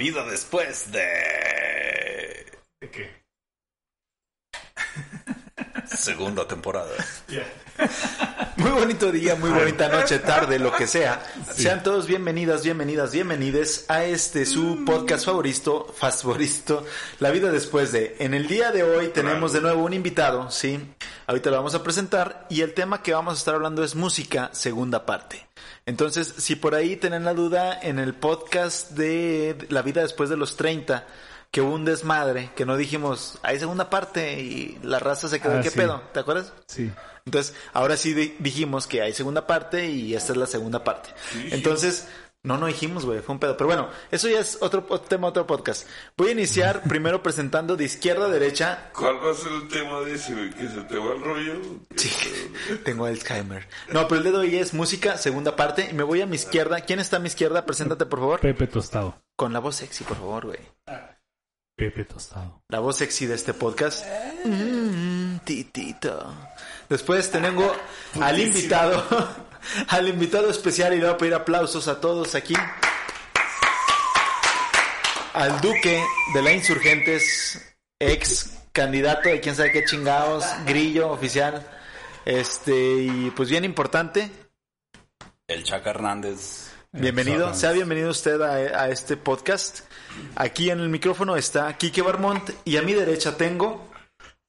Vida después de... ¿De qué? Segunda temporada. Muy bonito día, muy bonita noche, tarde, lo que sea. Sean todos bienvenidas, bienvenidas, bienvenides a este su podcast favorito, favorito, La vida después de. En el día de hoy tenemos de nuevo un invitado, sí. Ahorita lo vamos a presentar y el tema que vamos a estar hablando es música, segunda parte. Entonces, si por ahí tienen la duda, en el podcast de La vida después de los 30, que hubo un desmadre, que no dijimos, hay segunda parte y la raza se quedó, Ah, ¿qué sí. pedo? ¿Te acuerdas? Sí. Entonces, ahora sí di- dijimos que hay segunda parte y esta es la segunda parte. Entonces, no, no dijimos, güey, fue un pedo. Pero bueno, eso ya es otro, otro tema, otro podcast. Voy a iniciar primero presentando de izquierda a derecha. ¿Cuál va a ser el tema de ese, güey? ¿Que se te va el rollo? Sí, tengo Alzheimer. No, pero el dedo hoy es música, segunda parte. Y me voy a mi izquierda. ¿Quién está a mi izquierda? Preséntate, por favor. Pepe Tostado. Con la voz sexy, por favor, güey. Pepe Tostado. La voz sexy de este podcast. Mm, titito. Después tengo al invitado, al invitado especial y le voy a pedir aplausos a todos aquí. Al duque de la Insurgentes, ex candidato de quién sabe qué chingados, grillo oficial. Este, y pues bien importante. El Chaca Hernández. Bienvenido, sea bienvenido usted a, a este podcast. Aquí en el micrófono está Quique Barmont y a mi derecha tengo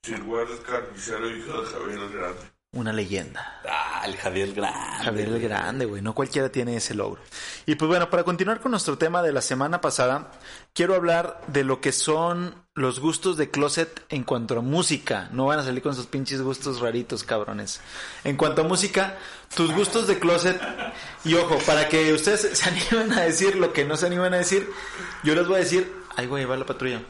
Sir Juárez Carnicero, hijo de Javier el Grande. una leyenda. Ah, el Javier Grande. Javier el Grande, güey. No cualquiera tiene ese logro. Y pues bueno, para continuar con nuestro tema de la semana pasada, quiero hablar de lo que son los gustos de closet en cuanto a música. No van a salir con sus pinches gustos raritos, cabrones. En cuanto a música, tus gustos de closet. Y ojo, para que ustedes se animen a decir lo que no se animan a decir, yo les voy a decir, ay, güey, va la patrulla.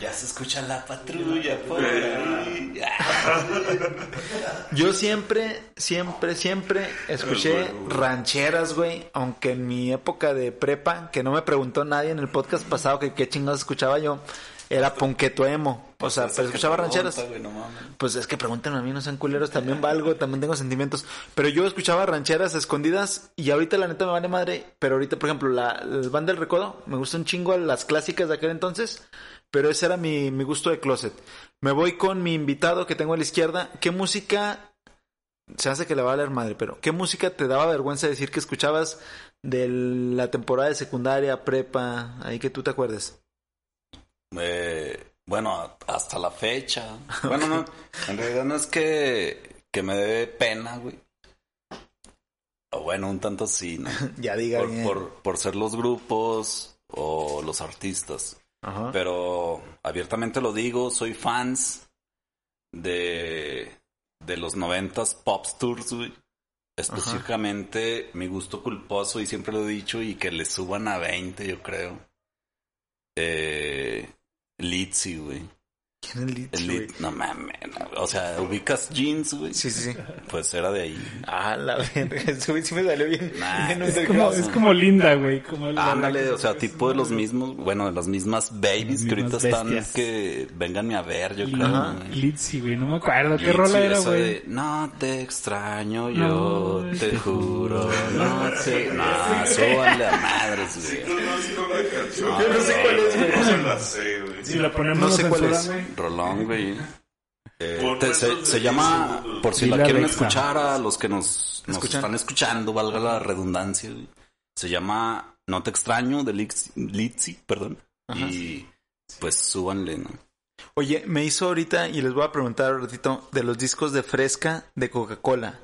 Ya se escucha la patrulla por ahí. Yo siempre, siempre, siempre escuché rancheras, güey. Aunque en mi época de prepa, que no me preguntó nadie en el podcast pasado que qué chingados escuchaba yo, era ponqueto emo. O sea, pero escuchaba rancheras. Pues es que pregúntenme a mí, no sean culeros, también valgo, también tengo sentimientos. Pero yo escuchaba rancheras escondidas y ahorita la neta me vale madre. Pero ahorita, por ejemplo, la, el band del recodo, me gusta un chingo las clásicas de aquel entonces. Pero ese era mi, mi gusto de closet. Me voy con mi invitado que tengo a la izquierda. ¿Qué música? Se hace que le va a valer madre, pero ¿qué música te daba vergüenza decir que escuchabas de la temporada de secundaria, prepa, ahí que tú te acuerdes? Eh, bueno, hasta la fecha. Bueno, no, en realidad no es que, que me dé pena, güey. O bueno, un tanto sí, ¿no? ya diga Por, bien. por, por ser los grupos o los artistas. Ajá. Pero abiertamente lo digo, soy fans de, de los noventas pop tours, güey. Específicamente mi gusto culposo, y siempre lo he dicho, y que le suban a 20, yo creo. Eh, Litzy, güey. ¿Quién es Litz? Lit- no mames, no, o sea, ubicas jeans, güey. Sí, sí, sí. Pues era de ahí. Ah, la verga. Güey sí me salió bien. Nah, bien es como, es como linda, güey. Como Ándale, o sea, tipo de los mismos, bueno, de las mismas babies Las que ahorita están que venganme a ver, yo creo. Litzy, güey. No me acuerdo. ¿Qué Litzy, rola era, güey? de, No te extraño, yo No, te juro, no te... No, súbanle a madres, güey. Yo no sé cuál es, güey. No. Rolón, güey. Eh, te- se, de se 10 llama, por si Dile la a quieren Alexa. escuchar a los que nos, nos Escuchan. están escuchando, valga la redundancia, güey. Se llama No te extraño de Litzy, Litzy, perdón. Ajá. Y pues súbanle, ¿no? Oye, me hizo ahorita y les voy a preguntar un ratito de los discos de Fresca de Coca-Cola.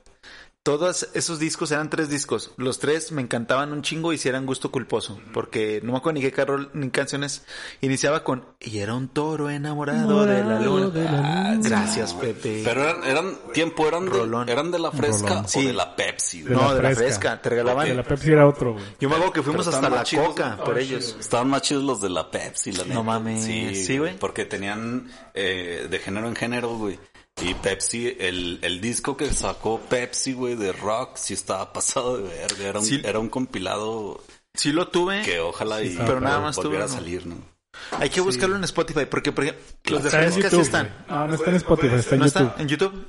Todos esos discos eran tres discos. Los tres me encantaban un chingo y si eran gusto culposo. Porque no me acuerdo ni qué carro ni canciones. Iniciaba con Y era un toro enamorado de la luna. de la Ah, gracias, Pepe. Pero eran, eran tiempo, eran de, Rolón. eran de la fresca Rolón. o Sí. de la Pepsi, güey. De no, de la fresca. Te regalaban. De la Pepsi era otro, güey. Yo me acuerdo que fuimos Pero hasta la chidos, coca ¿no? por ellos. Estaban más chidos los de la Pepsi, la neta. mames, sí, güey. Porque tenían eh, de género en género, güey. Y Pepsi, el, el disco que sacó Pepsi, güey, de rock, sí estaba pasado de verga. Era un, Sí. era un compilado Sí lo tuve. que ojalá y Pero nada más volviera tuvo, a salir, ¿no? Hay que buscarlo en Spotify porque, por ejemplo, los de Fresca sí están. güey. No, no está en Spotify, está en ¿No está YouTube. en YouTube?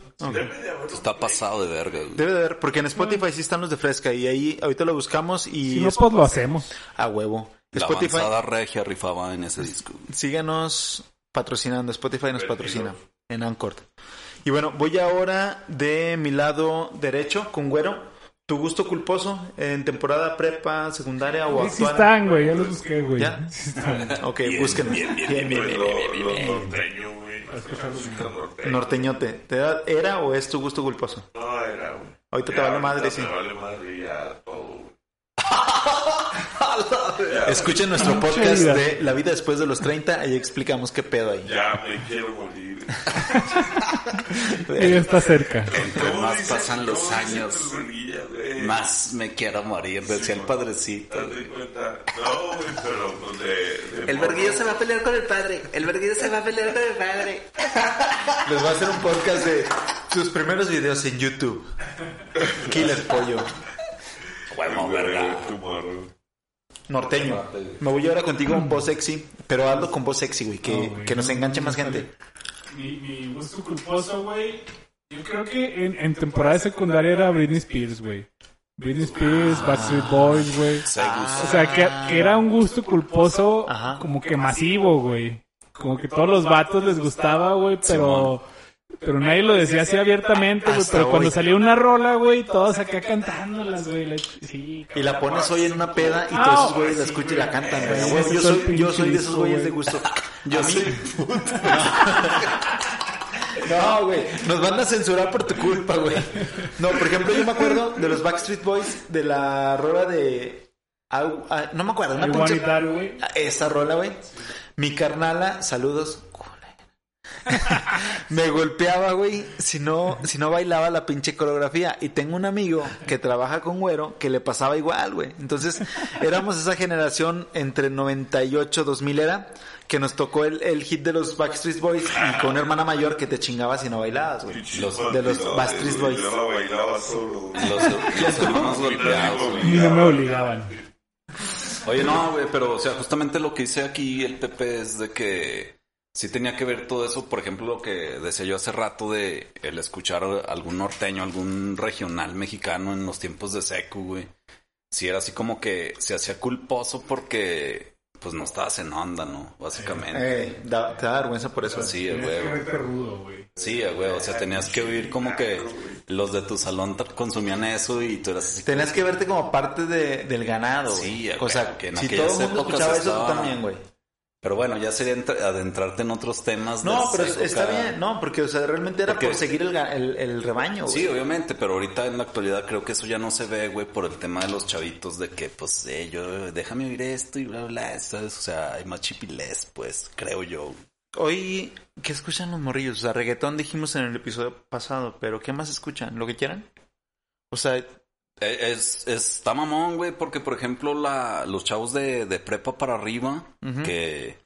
Está pasado de verga, güey. Debe de haber, porque en Spotify sí están los de Fresca y ahí ahorita lo buscamos y Si no, es pues lo hacemos. a huevo. La Spotify, avanzada regia rifaba en ese disco. síganos patrocinando. Spotify nos patrocina en Anchor. Y bueno, voy ahora de mi lado derecho con Güero. ¿Tu gusto culposo en temporada prepa, secundaria o Sí actual? están, güey. Ya los busqué, güey. ¿Ya? Sí están. Ok, búsquenlo. Bien, bien, bien, bien, Lo, bien, bien, lo bien. norteño, güey. Norteñote, ¿te da- ¿era o es tu gusto culposo? No, era, güey. Ahorita te vale madre, sí. Me vale madre ya. Escuchen nuestro Mucha podcast vida. de La vida después de los 30, ahí explicamos qué pedo hay. Ya me quiero morir. Ella está cerca. Entre ¿Cómo más pasan los años, más me quiero morir, decía el padrecito. Pues de... de El verguillo se va a pelear con el padre. El verguillo se va a pelear con el padre. Les voy a hacer un podcast de sus primeros videos en YouTube. Killer Pollo. Bueno, Güey, verga. Norteño. Me voy ahora contigo con voz sexy, pero hazlo con voz sexy, güey, que, No, güey, que nos no, enganche más gente. Mi, mi gusto culposo, güey. Yo creo que en, en temporada secundaria era Britney Spears, güey. Britney Spears, Backstreet Boys, güey. Se gusta. O sea, que, que era un gusto culposo Ajá. como que masivo, güey. Como que todos los vatos les gustaba, güey, pero... Pero nadie lo decía así abiertamente, güey. Pero cuando salía una rola, güey, todos acá cantándolas, güey. Sí, Y la pones hoy en una peda y No, todos esos güeyes la escuchan y la cantan, güey. Yo soy, yo soy de esos güeyes de gusto. Yo sí. No, güey. Nos van a censurar por tu culpa, güey. No, por ejemplo, yo me acuerdo de los Backstreet Boys de la rola de. Ah, no me acuerdo, una pinche. way. Esa rola, güey. Mi carnala, saludos. Me golpeaba, güey, si no, si no bailaba la pinche coreografía. Y tengo un amigo que trabaja con güero que le pasaba igual, güey. Entonces, éramos esa generación entre 98, 2000 era, que nos tocó el, el hit de los Backstreet Boys y con una hermana mayor que te chingaba si no bailabas, güey. Los- de los Backstreet Boys. Yo la bailaba solo. Los, los hermanos golpeados, güey. Y no me obligaban. Oye, no, güey, pero, o sea, justamente lo que hice aquí el Pepe es de que sí tenía que ver todo eso, por ejemplo, lo que decía yo hace rato de el escuchar algún norteño, algún regional mexicano en los tiempos de secu, güey. Sí era así como que se hacía culposo porque, pues, no estabas en onda, ¿no? Básicamente. Eh, da- te da vergüenza por eso. Sí, güey. Güey. Sí, güey, o sea, tenías que oír como que los de tu salón consumían eso y tú eras así. Tenías que verte como parte de- del ganado, güey. Sí, o sea, güey, que en si todo el mundo escuchaba eso, tú también, güey. Pero bueno, ya sería entr- adentrarte en otros temas. No, pero está bien, no, porque, o sea, realmente era Porque- por seguir el, el, el rebaño, güey. Sí, obviamente, pero ahorita en la actualidad creo que eso ya no se ve, güey, por el tema de los chavitos de que, pues, eh, yo, déjame oír esto y bla, bla, ¿sabes? O sea, hay más chipilés, pues, creo yo. Hoy, ¿qué escuchan los morrillos? O sea, reggaetón dijimos en el episodio pasado, pero ¿qué más escuchan? ¿Lo que quieran? O sea, Es, está mamón, güey, porque, por ejemplo, la, los chavos de, de prepa para arriba, que,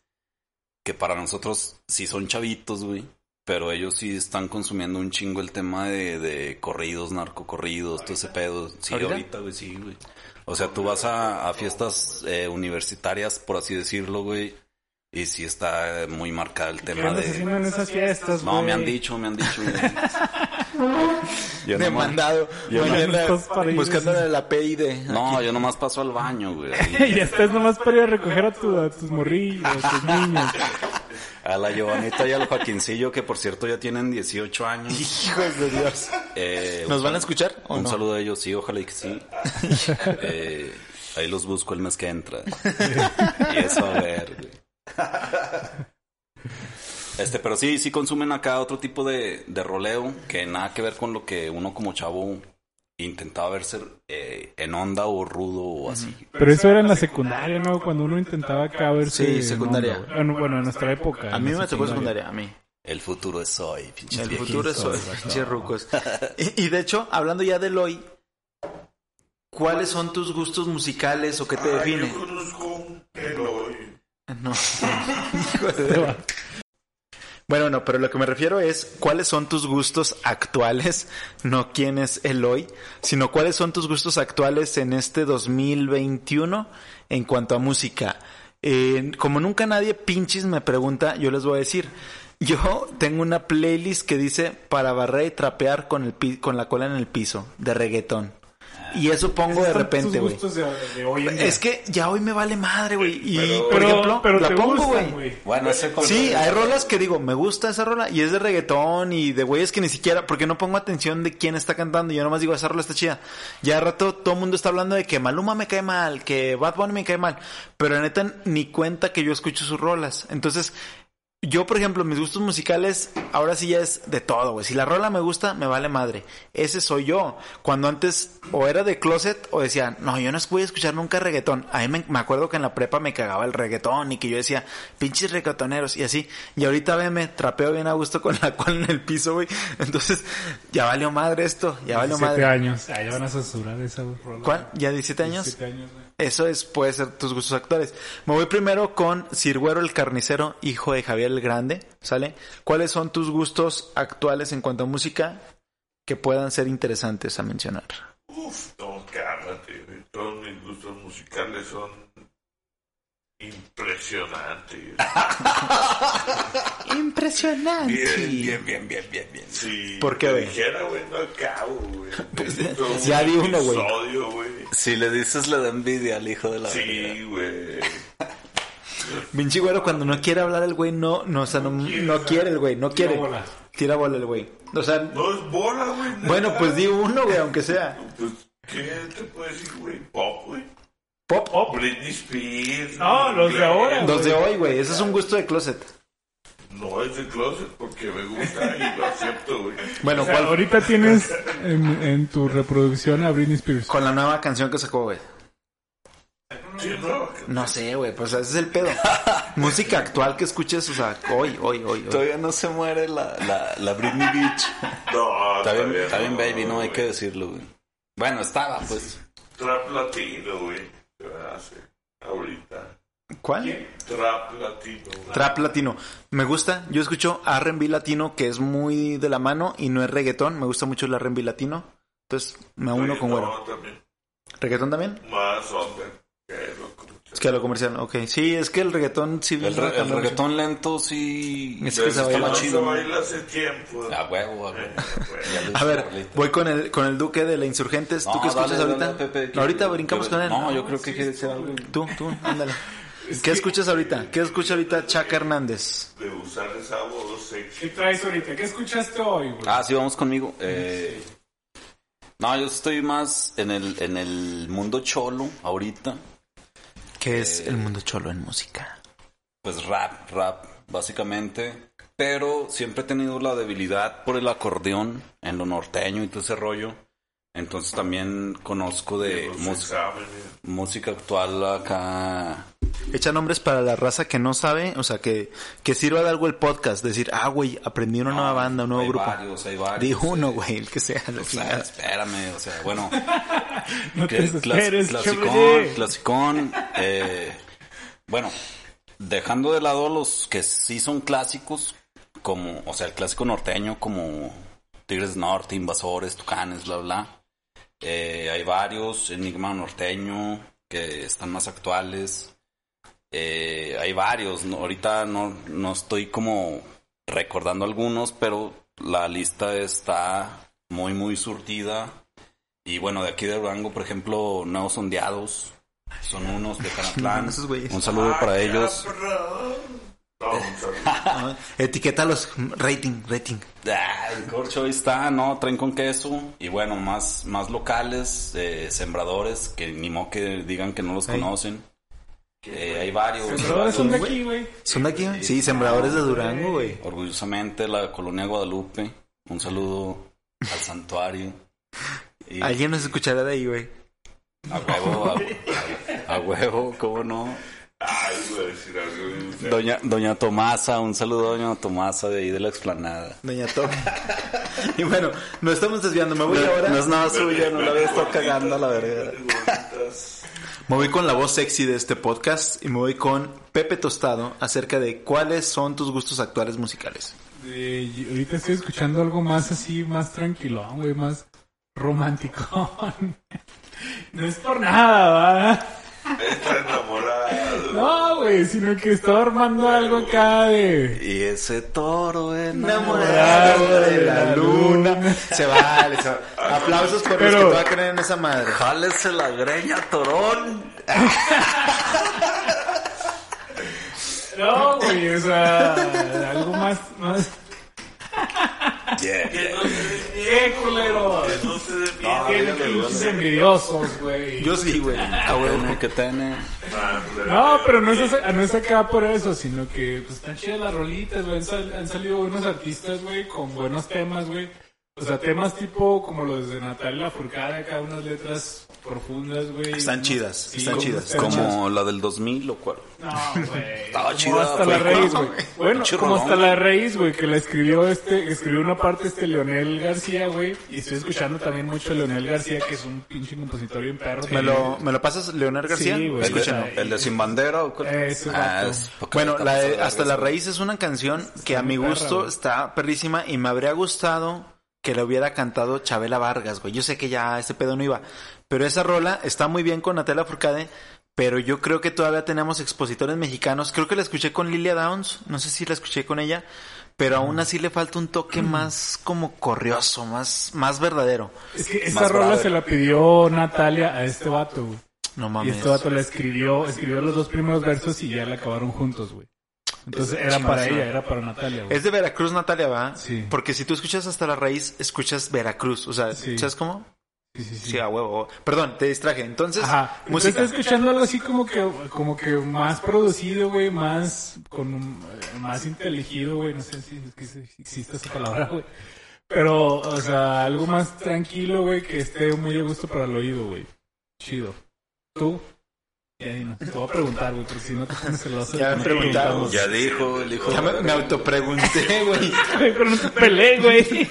que para nosotros sí son chavitos, güey. Pero ellos sí están consumiendo un chingo el tema de, de corridos, narcocorridos, todo ese pedo. Sí, ¿Ahorita? ahorita, güey, sí, güey. O sea, tú vas a, a fiestas eh, universitarias, por así decirlo, güey. Y sí está eh, muy marcado el ¿Qué tema de... en esas fiestas, güey? No, me han dicho, me han dicho. Yo demandado. yo no- mañana Estás para ir, buscándole la PID. No, yo nomás paso al baño, güey. y estás nomás para ir a recoger a, tu- a tus morrillos, a tus niños. A la Giovanita y al Joaquincillo, que por cierto ya tienen 18 años. Hijos de Dios. Eh, ¿Nos van a escuchar o Un no? saludo a ellos, sí, ojalá y que sí. Eh, ahí los busco el mes que entra. y eso a ver, güey. Este, pero sí, sí consumen acá otro tipo de, de roleo que nada que ver con lo que uno como chavo intentaba verse eh, en onda o rudo o así. Pero eso era en la secundaria, ¿no? Cuando uno intentaba acá verse... Sí, en secundaria. onda, güey. Bueno, bueno, en nuestra época. A en mí me tocó secundaria, a mí. El futuro es hoy, pinche El viejitos. futuro es hoy, pinches rucos. Y, y de hecho, hablando ya del hoy, ¿cuáles son tus gustos musicales o qué te Ay, define? Yo conozco un Eloy. No. Hijo de- Bueno, no, pero lo que me refiero es cuáles son tus gustos actuales, no quién es el hoy, sino cuáles son tus gustos actuales en este 2021 en cuanto a música. Como nunca nadie pinches me pregunta, yo les voy a decir, yo tengo una playlist que dice para barrer y trapear con, el pi- con la cola en el piso, de reggaetón. Y eso pongo de repente, güey. Es que ya hoy me vale madre, güey. Y, Pero- por ejemplo, pero la te pongo, güey. Bueno, ese Sí, hay rolas que digo, me gusta esa rola y es de reggaetón y de güeyes que ni siquiera, porque no pongo atención de quién está cantando, yo nomás digo, esa rola está chida. Ya de rato todo el mundo está hablando de que Maluma me cae mal, que Bad Bunny me cae mal, pero neta ni cuenta que yo escucho sus rolas. Entonces, yo, por ejemplo, mis gustos musicales, ahora sí ya es de todo, güey. Si la rola me gusta, me vale madre. Ese soy yo. Cuando antes o era de closet o decía, no, yo no voy a escuchar nunca reggaetón. A mí me, me acuerdo que en la prepa me cagaba el reggaetón y que yo decía, pinches reggaetoneros y así. Y ahorita veme, trapeo bien a gusto con la cual en el piso, güey. Entonces, ya valió madre esto, ya valió 17 madre. años. Ah, ya van a censurar esa rola. ¿Cuál? ¿Ya 17 años? 17 años, güey. Eso es, puede ser tus gustos actuales. Me voy primero con Sirguero el Carnicero, hijo de Javier el Grande, ¿sale? ¿Cuáles son tus gustos actuales en cuanto a música que puedan ser interesantes a mencionar? Uf, no, cálmate. Todos mis gustos musicales son impresionantes. Impresionante. Bien, bien, bien, bien, bien, bien. Si ¿Por qué, güey? dijera, güey, no acabo, güey. Pues, ya di uno, güey. Si le dices le da envidia al hijo de la. Sí, güey. Vinci güero cuando no quiere hablar el güey no, no, o sea, no, no quiere el güey, no Tira quiere. bola. Tira bola el güey. O sea, No es bola, güey. bueno, pues di uno, güey, aunque sea. Pues, ¿qué te puedo decir, güey? Pop, güey. Pop. Pop. Britney Spears. No, los de ahora, Los de hoy, güey, ese es un gusto de closet. No es de closet porque me gusta y lo acepto, güey. Bueno, O sea, ¿cuál? ahorita tienes en, en tu reproducción a Britney Spears. Con la nueva canción que sacó, güey. No, No sé, güey, pues ese es el pedo. Música actual que escuches, o sea, hoy, hoy, hoy, hoy. Todavía no se muere la, la, la Britney Beach. no, Está bien, está bien, no, baby, no hay que decirlo, güey. Bueno, estaba, pues. Trap latino, güey. Hace ahorita. ¿Cuál? Trap latino. güey. Trap latino. Me gusta, yo escucho R&B latino que es muy de la mano y no es reggaetón. Me gusta mucho el R&B latino. Entonces me uno con No, güero. también. ¿Reggaetón también? Más under que lo Es que a lo comercial, ok. Sí, es que el reggaetón sí... El, re- el reggaetón lento sí. Es que se baila chido. se baila hace tiempo. A huevo, a huevo. Lo A ver, voy con el, con el duque de la Insurgentes. ¿Tú No, qué escuchas dale, ahorita? dale, Pepe, que- ahorita que- brincamos que- con él. No, yo creo que quiere decir algo. Tú, tú, ándale. ¿Qué escuchas ahorita? ¿Qué escucha ahorita Chaca Hernández? De usar esa voz ¿Qué sexy. traes ahorita? ¿Qué escuchaste hoy, güey? Ah, sí, vamos conmigo. Eh, no, yo estoy más en el, en el mundo cholo ahorita. ¿Qué es el mundo cholo en música? Pues rap, rap, básicamente. Pero siempre he tenido la debilidad por el acordeón en lo norteño y todo ese rollo. Entonces también conozco de música, música actual acá. Echa nombres para la raza que no sabe, o sea, que, que sirva de algo el podcast. Decir, ah, güey, aprendí una nueva banda, un nuevo hay grupo. Varios, hay varios. Di uno, güey, el que sea. o espérame, o sea, bueno. no te clasicón, clasicón. eh, bueno, dejando de lado los que sí son clásicos, como, o sea, el clásico norteño, como Tigres Norte, Invasores, Tucanes, bla, bla. Eh, hay varios, Enigma Norteño, que están más actuales. Eh, hay varios, ¿no? ahorita no, no estoy como recordando algunos, pero la lista está muy, muy surtida. Y bueno, de aquí de Durango, por ejemplo, Nuevos Ondeados, son unos de Canatlán. Un saludo para ellos. Ah, Etiquétalos, rating, rating. Ah, el corcho ahí está, ¿no? Traen con queso. Y bueno, más, más locales, eh, sembradores, que ni modo que digan que no los conocen. Eh, hay varios. Sembradores son de aquí, güey. ¿Son de aquí? Sí, sembradores de Durango, güey. Orgullosamente la colonia Guadalupe. Un saludo al santuario. Y Alguien nos escuchará de ahí, güey. a huevo, a, a huevo, ¿cómo no? Ay, decir algo. Doña, Doña Tomasa, un saludo a Doña Tomasa de ahí de la explanada. Doña Tom. y bueno, nos estamos desviando. Me voy No, ahora. no es nada suya, no la voy a estar cagando a la verga. Me voy con la voz sexy de este podcast y me voy con Pepe Tostado acerca de cuáles son tus gustos actuales musicales. Eh, ahorita estoy escuchando algo más así, más tranquilón, güey, más romántico. no es por nada, ¿va? Está enamorado. No, güey, sino que estaba armando algo acá de... Y ese toro Enamorado de la luna. Se vale, se vale. Aplausos por los que te va a creer en esa madre. Jálese la greña, torón. No, güey, o sea, algo más, más... Yeah. Que no se ¡Qué culero! que no se pinches envidiosos, güey. Yo sí, güey. A huevo que tiene. No, pero no es, no es acá por eso, sino que pues están chidas las rolitas, güey. Han, sal- han salido buenos artistas, güey, con buenos temas, güey. O sea, temas tipo como los de Natalia Lafourcade, acá unas letras profundas, güey. Están chidas, sí, están chidas. Como la del 2000 o cual. No, güey. Estaba Como chida, hasta fue la raíz, como- güey. Bueno, como hasta la raíz, güey, que la escribió este, escribió una parte este Leonel García, güey. Y estoy escuchando también mucho a Leonel García, que es un pinche compositor bien perro. ¿Me lo, ¿Me lo pasas, Leonel García? Sí, güey. El de, Escúchalo. el de Sin Bandera o cuál. Ese Ah, vato. es poca Bueno, la Hasta la eso. Raíz es una canción que a mi gusto está perrísima y me habría gustado que le hubiera cantado Chabela Vargas, güey. Yo sé que ya este pedo no iba, pero esa rola está muy bien con Natalia Furcade, pero yo creo que todavía tenemos expositores mexicanos. Creo que la escuché con Lilia Downs, no sé si la escuché con ella, pero aún así le falta un toque más como corrioso, más, más verdadero. Es que Más rola se la pidió Natalia a este vato, güey. No Y mames. este vato la escribió, escribió los dos primeros versos y ya la acabaron juntos, güey. Entonces era para ella, era para Natalia, güey. Es de Veracruz, Natalia, ¿va? Sí. Porque si tú escuchas hasta la raíz, escuchas Veracruz. O sea, Sí. ¿sabes cómo? Sí, sí, sí. Sí, a huevo. Perdón, te distraje. Entonces, Ajá. Entonces música. está escuchando algo así como que, como que más producido, güey, más, con un, eh, más inteligido, güey, no sé si existe esa palabra, güey. Pero, o sea, algo más tranquilo, güey, que esté muy a gusto para el oído, güey. Chido. ¿Tú? Te voy a preguntar, güey, porque si no te pones celoso. Ya me no preguntamos. Ya dijo, el hijo Ya me, me autopregunté, güey. Pero no te peleé, güey.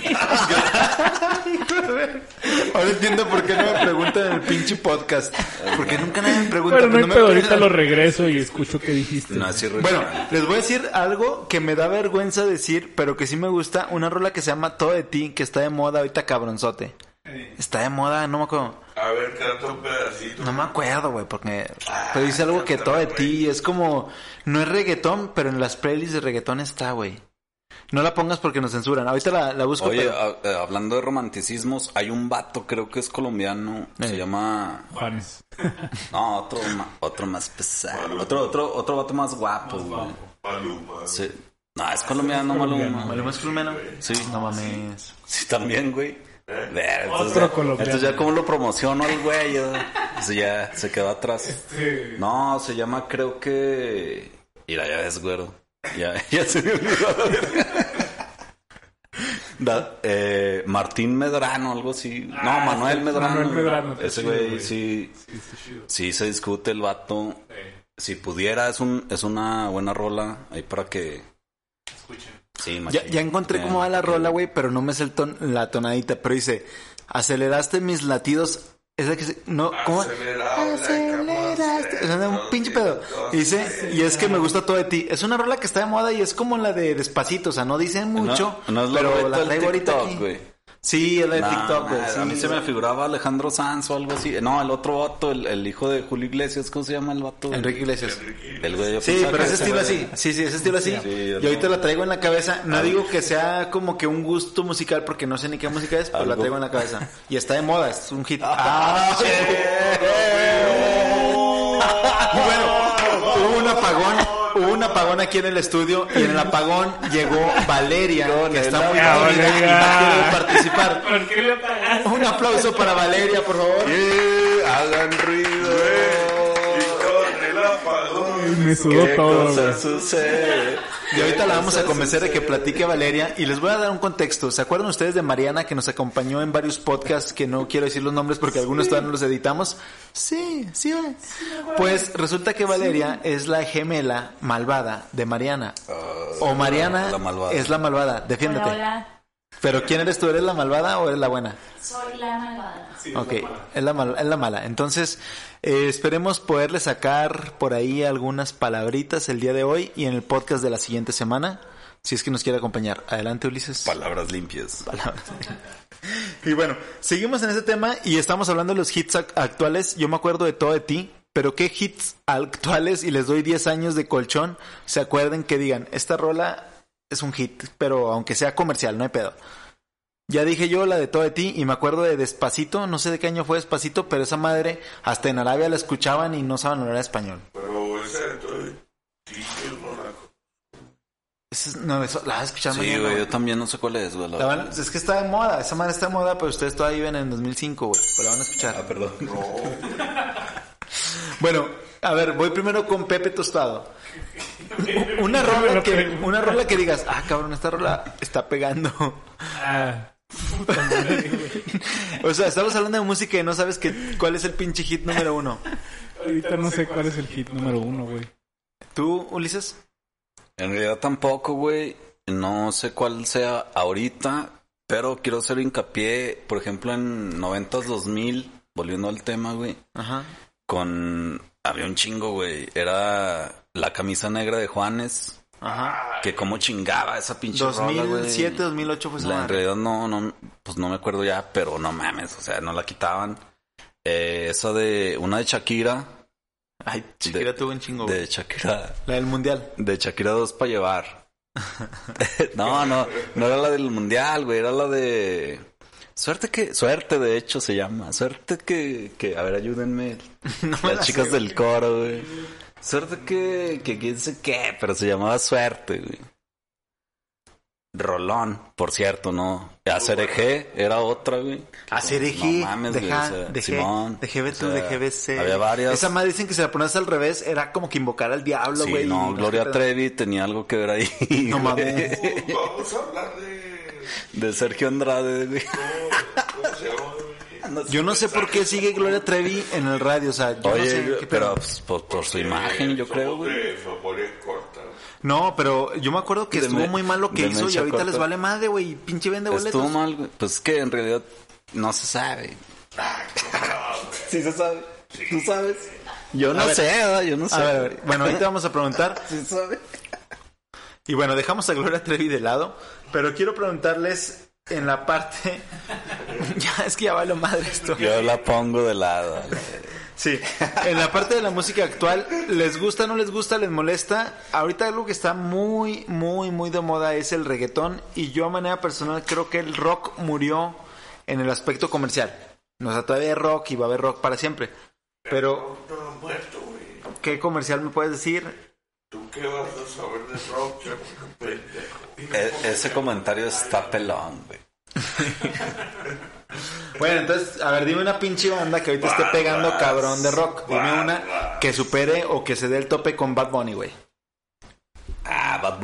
Ahora entiendo por qué no me preguntan en el pinche podcast. Porque nunca nadie me pregunta. Pero no hay me pedo, ahorita lo regreso y escucho qué dijiste. No, así Bueno, les voy a decir algo que me da vergüenza decir, pero que sí me gusta. Una rola que se llama Todo de ti, que está de moda ahorita cabronzote. Está de moda, no me acuerdo. A ver, canta un pedacito. No me acuerdo, güey, porque pero dice algo que todo de ti es como no es reggaetón, pero en las playlists de reggaetón está, güey. No la pongas porque nos censuran. Ahorita la, la busco. Oye, pero- a- eh, hablando de romanticismos, hay un vato, creo que es colombiano, Eh. se llama... Juanes. No, otro, ma- otro más pesado. Otro, otro, otro vato más guapo, güey. Maluma. Sí. No, es colombiano, Maluma. Maluma es colombiano. Sí. No mames. Sí, también, güey. Entonces, Otro colombiano. entonces ya como lo promociono al güey, ya, Entonces ya se quedó atrás. Sí. No, se llama creo que... Mira, ya ves, güero. Ya, ya se me olvidó. Da- eh, Martín Medrano, algo así. No, Ah, Manuel Medrano. Manuel Medrano, Ese güey, sí, sí se discute el vato. Si pudiera, es un es una buena rola ahí para que... Escuchen. Sí, Ya, ya encontré cómo va la rola, güey, pero no me sé el ton- la tonadita. Pero dice, aceleraste mis latidos. Es la que se, no, ¿cómo? Aceleraste. De un pinche pedo. Y dice, y es que me gusta todo de ti. Es una rola que está de moda y es como la de Despacito. O sea, no dice mucho, No, no es la pero la traigo ahorita aquí. Sí, es la de No, TikTok, güey. sí. a mí se me figuraba Alejandro Sanz o algo así. No, el otro vato, el, el hijo de Julio Iglesias, ¿cómo se llama el vato? Enrique Iglesias. El güey, Sí, pero ese estilo así. Sí, sí, ese estilo así. Sí, y ahorita la traigo en la cabeza. No digo que sea como que un gusto musical porque no sé ni qué música es, pero la traigo en la cabeza. Y está de moda, es un hit. Ah, Y bueno, hubo un apagón, hubo un apagón aquí en el estudio y en el apagón llegó Valeria, que está muy tímida y no quiere participar. ¿Por qué le apagaste? Un aplauso para Valeria, por favor. Yeah, hagan ruido. Y con el apagón. Me sudó ¿Qué todo, cosa sucede? Y ahorita la vamos a convencer de que platique Valeria y les voy a dar un contexto. ¿Se acuerdan ustedes de Mariana que nos acompañó en varios podcasts que no quiero decir los nombres porque algunos todavía no los editamos? Sí, sí. güey. Pues resulta que Valeria es la gemela malvada de Mariana. o Mariana Ah, la malvada. es la malvada. Defiéndete. Hola, hola. Pero ¿quién eres tú? ¿Eres la malvada o eres la buena? Soy la malvada. Ok, es la, mal- es la mala. Entonces, eh, esperemos poderle sacar por ahí algunas palabritas el día de hoy y en el podcast de la siguiente semana, si es que nos quiere acompañar. Adelante, Ulises. Palabras limpias. Palabras. Y bueno, seguimos en ese tema y estamos hablando de los hits ac- actuales. Yo me acuerdo de Todo de ti. pero qué hits actuales y les doy 10 años de colchón, se acuerden que digan, esta rola es un hit, pero aunque sea comercial, no hay pedo. Ya dije yo la de todo de ti y me acuerdo de Despacito, no sé de qué año fue Despacito, pero esa madre hasta en Arabia la escuchaban y no saben hablar español. Pero esa de todo de ti, no es- no, eso, la vas a escuchar Sí, mañana, güey, yo también no sé cuál es, güey. la van- verdad. es que está de moda, esa madre está de moda, pero ustedes todavía viven en 2005, güey. Pero la van a escuchar. Ah, perdón. Bueno, a ver, voy primero con Pepe Tostado. Una rola que, una rola que digas, ah, cabrón, esta rola está pegando. Ah, puta madre, güey. O sea, estamos hablando de música y no sabes que, cuál es el pinche hit número uno. Ahorita no sé cuál es el hit número uno, güey. ¿Tú, Ulises? En realidad tampoco, güey. No sé cuál sea ahorita, pero quiero hacer hincapié, por ejemplo, en 90s, 2000, volviendo al tema, güey, Ajá. con... Había un chingo, güey. Era la camisa negra de Juanes, Ajá. que como chingaba esa pinche rola, güey. 2007, 2008 fue esa La, en realidad no, no, pues no me acuerdo ya, pero no mames, o sea, no la quitaban. Eh, esa de, una de Shakira, Ay, Shakira de- tuvo un chingo. güey. de Shakira, La del mundial. de Shakira 2 para llevar. no, no, no era la del mundial, güey, era la de... Suerte que, suerte de hecho se llama, suerte que, que, a ver, ayúdenme, No me las la chicas sé, del coro, güey. Suerte que, que quién sé qué, pero se llamaba suerte, güey. Rolón, por cierto, ¿no? ACRG era otra, güey. Hacer No eje, mames, güey, deja, o sea, dejé, Simón, dejé ver o tú, sea, dejé BC. Había varias. Esa madre dicen que si la pones al revés era como que invocar al diablo, Sí, güey. no, Gloria Trevi tenía algo que ver ahí. No mames. Uh, Vamos a hablar de... De Sergio Andrade, güey. Yo no sé por qué sigue Gloria Trevi en el radio, o sea, yo Oye, no sé qué pero pues, por, por su imagen, yo creo, güey. No, pero yo me acuerdo que De estuvo me- muy mal lo que hizo y ahorita corta. les vale madre, güey, y pinche vende boletos. Estuvo mal, güey. Pues es que en realidad no se sabe. Sí se sabe. ¿Tú sabes? Yo no ver. sé, ¿verdad? yo no sé. A ver, a ver, bueno, ahorita vamos a preguntar. Sí se sabe. Y bueno, dejamos a Gloria Trevi de lado, pero quiero preguntarles en la parte... ya, es que ya vale madre esto. Yo la pongo de lado. Sí, en la parte de la música actual, ¿les gusta, no les gusta, les molesta? Ahorita algo que está muy, muy, muy de moda es el reggaetón y yo a manera personal creo que el rock murió en el aspecto comercial. O sea, todavía hay rock y va a haber rock para siempre. Pero. ¿qué comercial me puedes decir? ¿Tú qué vas a saber de rock, pendejo? E- ese comentario está pelón, güey. Bueno, entonces, a ver, dime una pinche banda que ahorita esté pegando cabrón de rock. Dime una que supere o que se dé el tope con Bad Bunny, güey.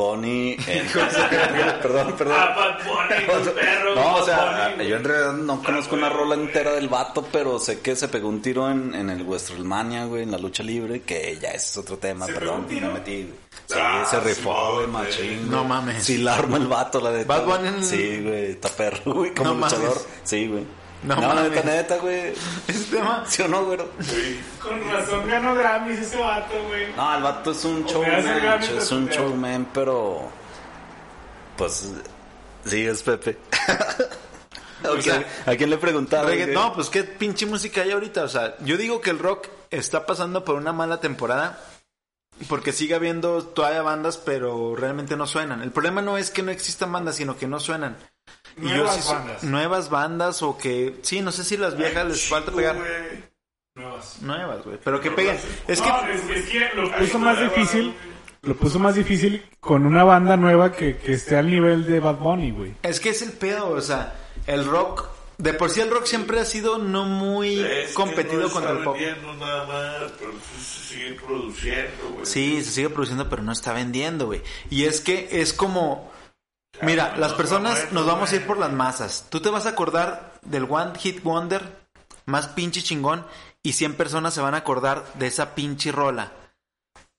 Bunny. en- perdón, perdón. Ah, Bad Bunny, tu perro, No, o sea, Bunny, yo en realidad no conozco una rola entera del vato, pero sé que se pegó un tiro en, en el WrestleMania, güey, en la lucha libre, que ya ese es otro tema, ¿Se perdón, me tiro? metí, güey. Sí, Ah, se rifó, güey, güey. machín. No mames. Sí, la arma el vato, la de Bad Bunny Sí, güey, está perro, güey, como No mames. luchador. Sí, güey. No No, mames. neta, neta, güey. Ese tema. ¿Sí o no, güey? Con razón ganó Grammys ese vato, güey. No, el vato es un showman, es un showman, pero... Pues... Sí, es Pepe. O sea, ¿A quién le preguntaba? Regga- güey? No, pues qué pinche música hay ahorita. O sea, yo digo que el rock está pasando por una mala temporada. Porque sigue habiendo todavía bandas, pero realmente no suenan. El problema no es que no existan bandas, sino que no suenan. Y yo Nuevas sí bandas. Nuevas bandas o que... Sí, no sé si las viejas les falta pegar. Nuevas. Nuevas, güey. Pero que peguen. Es que... Es que lo puso más difícil. Lo puso más difícil con una banda nueva que, que esté al nivel de Bad Bunny, güey. Es que es el pedo, o sea, el rock... De por sí el rock siempre ha sido no muy Es competido no contra el pop. nada más, pero sí se sigue produciendo, güey. Sí, se sigue produciendo, pero no está vendiendo, güey. Y es que es como... Mira, las personas nos vamos a ir por las masas. Tú te vas a acordar del One Hit Wonder más pinche chingón y 100 personas se van a acordar de esa pinche rola.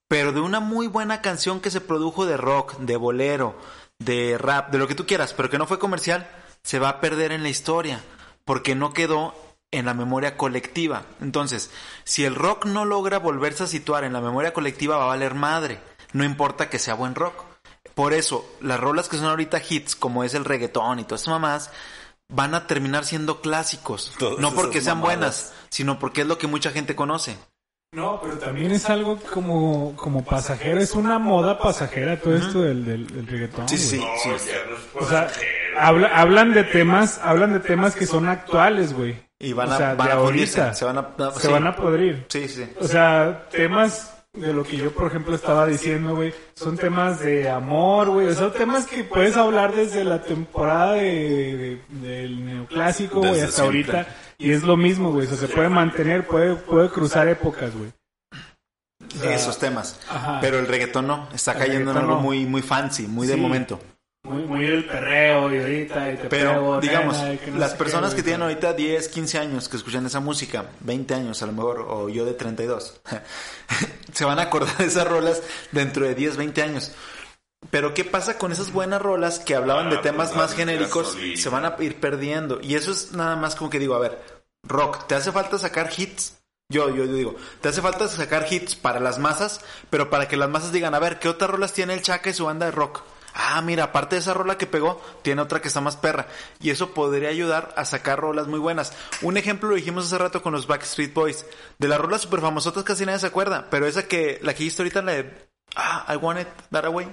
Pero de una muy buena canción que se produjo de rock, de bolero, de rap, de lo que tú quieras, pero que no fue comercial, se va a perder en la historia porque no quedó en la memoria colectiva. Entonces, si el rock no logra volverse a situar en la memoria colectiva, va a valer madre. No importa que sea buen rock. Por eso, las rolas que son ahorita hits, como es el reggaetón y todas estas mamás, van a terminar siendo clásicos. Todas no porque esas sean mamadas. buenas, sino porque es lo que mucha gente conoce. No, pero también es algo como, como pasajero, es una moda pasajera todo esto del, del, del reggaetón. Sí, sí, sí. No, ya no es O sea. Habla- hablan de temas, hablan de temas que son actuales, güey. Y van a, O sea, van a ahorita. Se van a, no, Se sí. van a podrir. Sí, sí. O sea, temas de lo que yo, por ejemplo, estaba diciendo, güey, son temas de amor, güey, o sea, temas que puedes hablar desde la temporada de, de- del neoclásico, güey, hasta siempre. ahorita, y es lo mismo, güey, o sea, se puede mantener, puede, puede cruzar épocas, güey. O sea, Esos temas. Ajá. Pero el reggaetón no. Está cayendo en algo no. muy, muy fancy, muy de momento. Muy, muy el perreo y ahorita y te Pero, pego, digamos, nena, y que no las personas qué, que tienen ahorita 10, 15 años que escuchan esa música, 20 años a lo mejor, o yo de 32, se van a acordar de esas rolas dentro de 10, 20 años. Pero ¿qué pasa con esas buenas rolas que hablaban de Ah, temas pues, más genéricos? Se van a ir perdiendo. Y eso es nada más como que digo, a ver, rock, ¿te hace falta sacar hits? Yo, yo, yo digo, te hace falta sacar hits para las masas, pero para que las masas digan, a ver, ¿qué otras rolas tiene el Chaca y su banda de rock? Ah, mira, aparte de esa rola que pegó, tiene otra que está más perra. Y eso podría ayudar a sacar rolas muy buenas. Un ejemplo lo dijimos hace rato con los Backstreet Boys. De las rolas super famosotas casi nadie se acuerda, pero esa que, la que dijiste ahorita, la de, ah, I Want It That Away.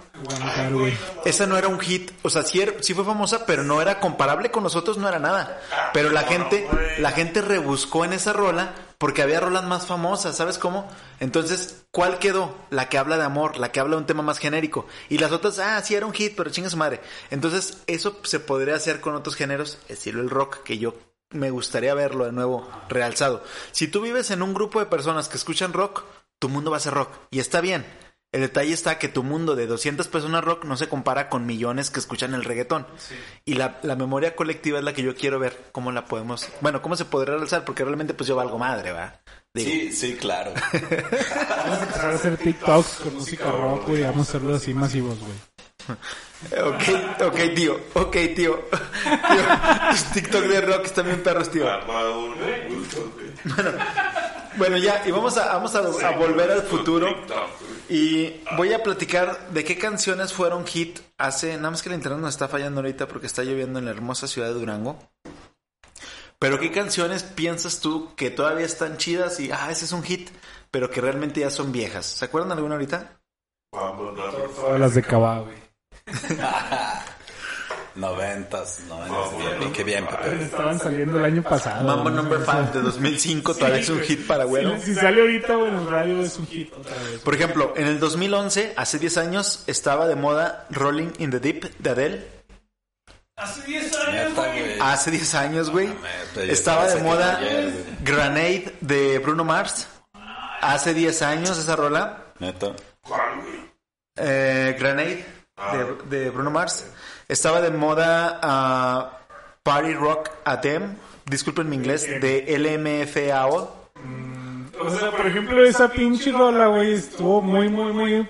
Esa no era un hit, o sea, sí, era- sí fue famosa, pero no era comparable con nosotros, no era nada. Pero la gente, la gente rebuscó en esa rola porque había rolas más famosas, ¿sabes cómo? Entonces, ¿cuál quedó? La que habla de amor, la que habla de un tema más genérico. Y las otras, ah, sí era un hit, pero chinga su madre. Entonces, eso se podría hacer con otros géneros, estilo el rock, que yo me gustaría verlo de nuevo realzado. Si tú vives en un grupo de personas que escuchan rock, tu mundo va a ser rock. Y está bien. El detalle está que tu mundo de 200 personas rock no se compara con millones que escuchan el reggaetón. Y la, la memoria colectiva es la que yo quiero ver cómo la podemos, bueno, cómo se podría realzar, porque realmente pues yo valgo madre, ¿va? Digo, Sí, sí, claro. Vamos a empezar a hacer TikToks con música rock, güey, vamos a hacerlos así masivos, güey. Ok, ok, tío, ok, tío. tío tus TikTok de rock están bien perros, tío. Gusto, güey. Bueno, ya, y vamos a, vamos a, a volver al futuro. Y voy a platicar de qué canciones fueron hit hace, nada más que el internet nos está fallando ahorita porque está lloviendo en la hermosa ciudad de Durango. Pero qué canciones piensas tú que todavía están chidas y, ah, ese es un hit, pero que realmente ya son viejas? ¿Se acuerdan de alguna ahorita? Todas las de Cabá, güey. Noventas, noventas. Bien, qué bien, Pepe. Estaban saliendo el año pasado. Mambo. Number O sea, 5 de 2005 todavía es un hit para bueno. Si, si sale ahorita, el radio es un hit otra vez. Por ejemplo, en el 2011, hace 10 años, estaba de moda Rolling in the Deep de Adele. Hace 10 Neta, güey. Hace 10 años, güey. Estaba de moda. Grenade de Bruno Mars. Hace 10 años esa rola. Neta. ¿Cuál, güey? Grenade de, de Bruno Mars. Estaba de moda ah, Party Rock Atem. Disculpen mi inglés. De LMFAO. O sea, por ejemplo, esa pinche rola, güey, estuvo muy, muy, muy...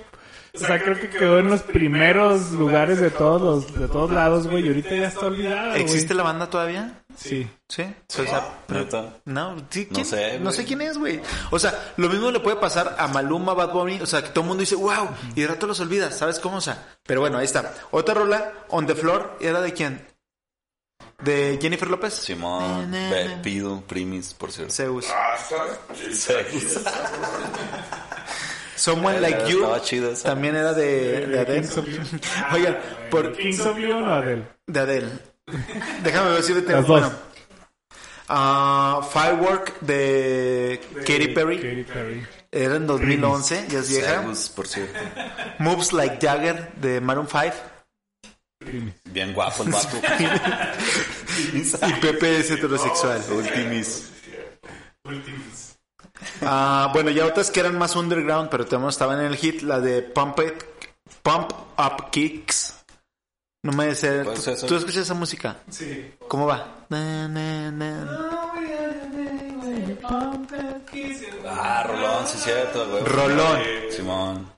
O sea, creo que quedó en los primeros lugares de todos los, de todos lados, güey, y ahorita ya está olvidada. ¿Existe la banda todavía? Sí. Sí. O sea, Neta. No, sí, No sé, no sé quién es, güey. O sea, lo mismo le puede pasar a Maluma, Bad Bunny, o sea, que todo el mundo dice, wow, y de rato los olvidas, ¿sabes cómo? O sea, pero bueno, ahí está. Otra rola, On the Floor, ¿era de quién? ¿De Jennifer López? Simón. Pido, Primis, por cierto. Zeus. Ah, está. Sí. Someone Era- Like You esa. también era de, de Adele. Oigan, por, Kings of Leon o Adele. de Adele. Déjame ver si le tengo. Bueno. Ah, Firework de Katy Perry. Katy Perry. Era en 2011, ya es vieja. Por cierto. Moves Like Jagger de Maroon 5. Primis. Bien guapo el vato. Y Pepe es heterosexual. Ultimis. Ultimis. Ah, bueno, ya otras que eran más underground, pero también estaban en el hit, la de Pump It, Pump Up Kicks. No me sé. ¿Cuál ¿Tú, es eso? tú escuchas esa música? Sí. ¿Cómo va? Na, na, na. Ah, Rolón, sí, cierto, güey. Rolón. Simón.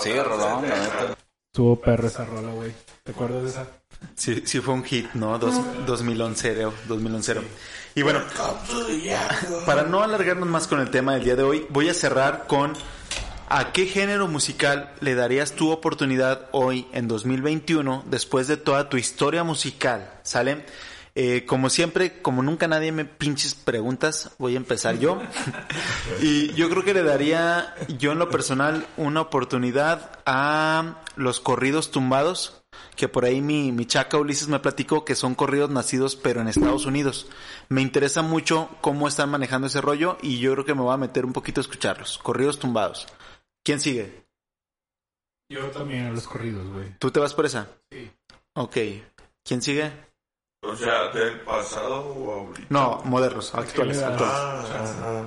Sí, Rolón, la neta. Estuvo perro esa rola, güey. ¿Te acuerdas de esa? Sí, sí fue un hit, ¿no? Dos, 2011, creo, 2011. Y bueno, para no alargarnos más con el tema del día de hoy, voy a cerrar con ¿a qué género musical le darías tu oportunidad hoy en 2021 después de toda tu historia musical? ¿Sale? Eh, como siempre, como nunca nadie me pinches preguntas, voy a empezar yo. y yo creo que le daría, yo en lo personal, una oportunidad a los corridos tumbados, que por ahí mi, mi chaca Ulises me platicó que son corridos nacidos pero en Estados Unidos. Me interesa mucho cómo están manejando ese rollo y yo creo que me voy a meter un poquito a escucharlos. Corridos tumbados. ¿Quién sigue? Yo también a los corridos, güey. ¿Tú te vas por esa? Sí. Ok. ¿Quién sigue? O sea, del pasado o ahorita. No, modernos, actuales. le das? actuales. Ah,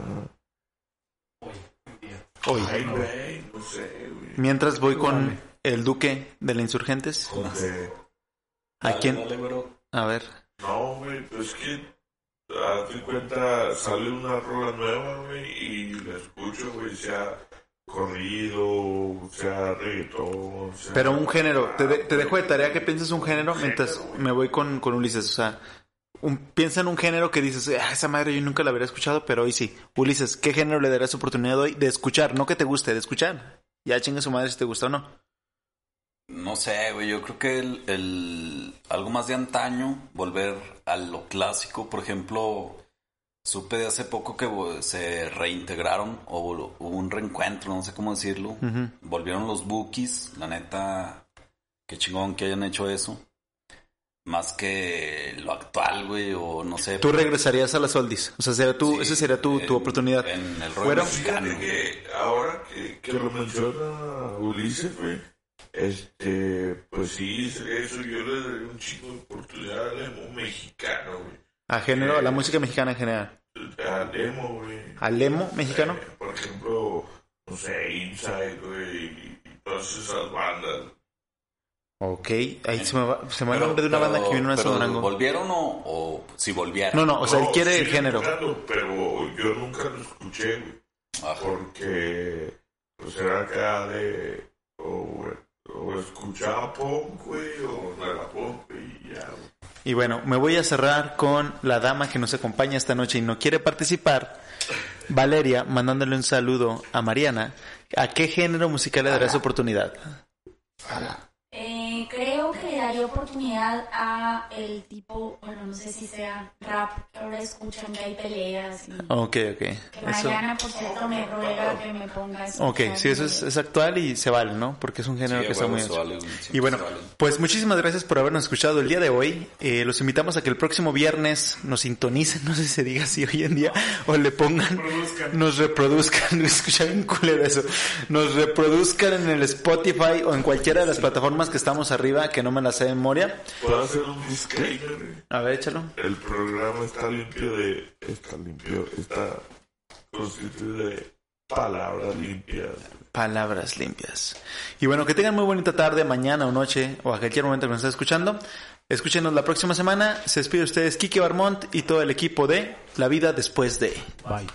Hoy. ay, güey, no sé, güey. Mientras voy con Dale. el duque de la Insurgentes. Porque, ¿A Dale, quién? dale. A ver. no, güey, pues que, de cuenta, sale una rola nueva, güey, y la escucho, güey, sea corrido, sea reggaetón, sea... Pero un género. Te, de- te dejo de tarea que pienses un género mientras me voy con, con Ulises. O sea, un- piensa en un género que dices, ah, esa madre yo nunca la habría escuchado, pero hoy sí. Ulises, ¿qué género le darás oportunidad hoy de escuchar? No que te guste, de escuchar. Ya chingue su madre si te gusta o no. No sé, güey, yo creo que el, el- algo más de antaño, volver a lo clásico, por ejemplo, supe de hace poco que se reintegraron o hubo un reencuentro, no sé cómo decirlo. Volvieron los Bookies, la neta, qué chingón que hayan hecho eso. Más que lo actual, güey, o no sé. Tú regresarías a las oldies. O sea, sería tu, Sí, esa sería tu, tu oportunidad. En el rollo Fuera- mexicano. Que ahora que, que lo menciona Ulises, güey, este, pues sí, eso yo le daría un chingo de oportunidad al emo mexicano, güey. A género, a la música mexicana en general. Al emo, güey. ¿Al emo mexicano? Eh, por ejemplo, no sé, Inside, güey, y todas esas bandas. Ok, ahí se me va, se me va el nombre de una banda que pero- vino a pero Sonrango. ¿Volvieron o, o si volvieron? No, no, o sea, él No, quiere el género. pero yo nunca lo escuché, güey. Ajá. Porque, pues era acá de. O, o escuchaba punk, güey, o no era punk, y ya, güey. Y bueno, me voy a cerrar con la dama que nos acompaña esta noche y no quiere participar. Valeria, mandándole un saludo a Mariana. ¿A qué género musical le darás oportunidad? Le daría oportunidad a el tipo, bueno, no sé si sea rap, que ahora escuchan que hay peleas y Ok, ok. que Eso, Mariana, por cierto, me ruega que me ponga eso. ok, sí, eso es, es actual y se vale, ¿no? Porque es un género Sí, que está muy vale, Y bueno, vale. pues muchísimas gracias por habernos escuchado el día de hoy. Eh, los invitamos a que el próximo viernes nos sintonicen, no sé si se diga así hoy en día, o le pongan, nos reproduzcan, escucha bien culero eso, nos reproduzcan en el Spotify o en cualquiera de las plataformas que estamos arriba, que no me las sé de memoria. ¿Puedo hacer un disclaimer? A ver, échalo. El programa está limpio de. Está limpio, está constituido de palabras limpias. Palabras limpias. Y bueno, que tengan muy bonita tarde, mañana o noche, o a cualquier momento que nos esté escuchando. Escúchenos la próxima semana. Se despide ustedes Kike Barmont y todo el equipo de La Vida Después de. Bye.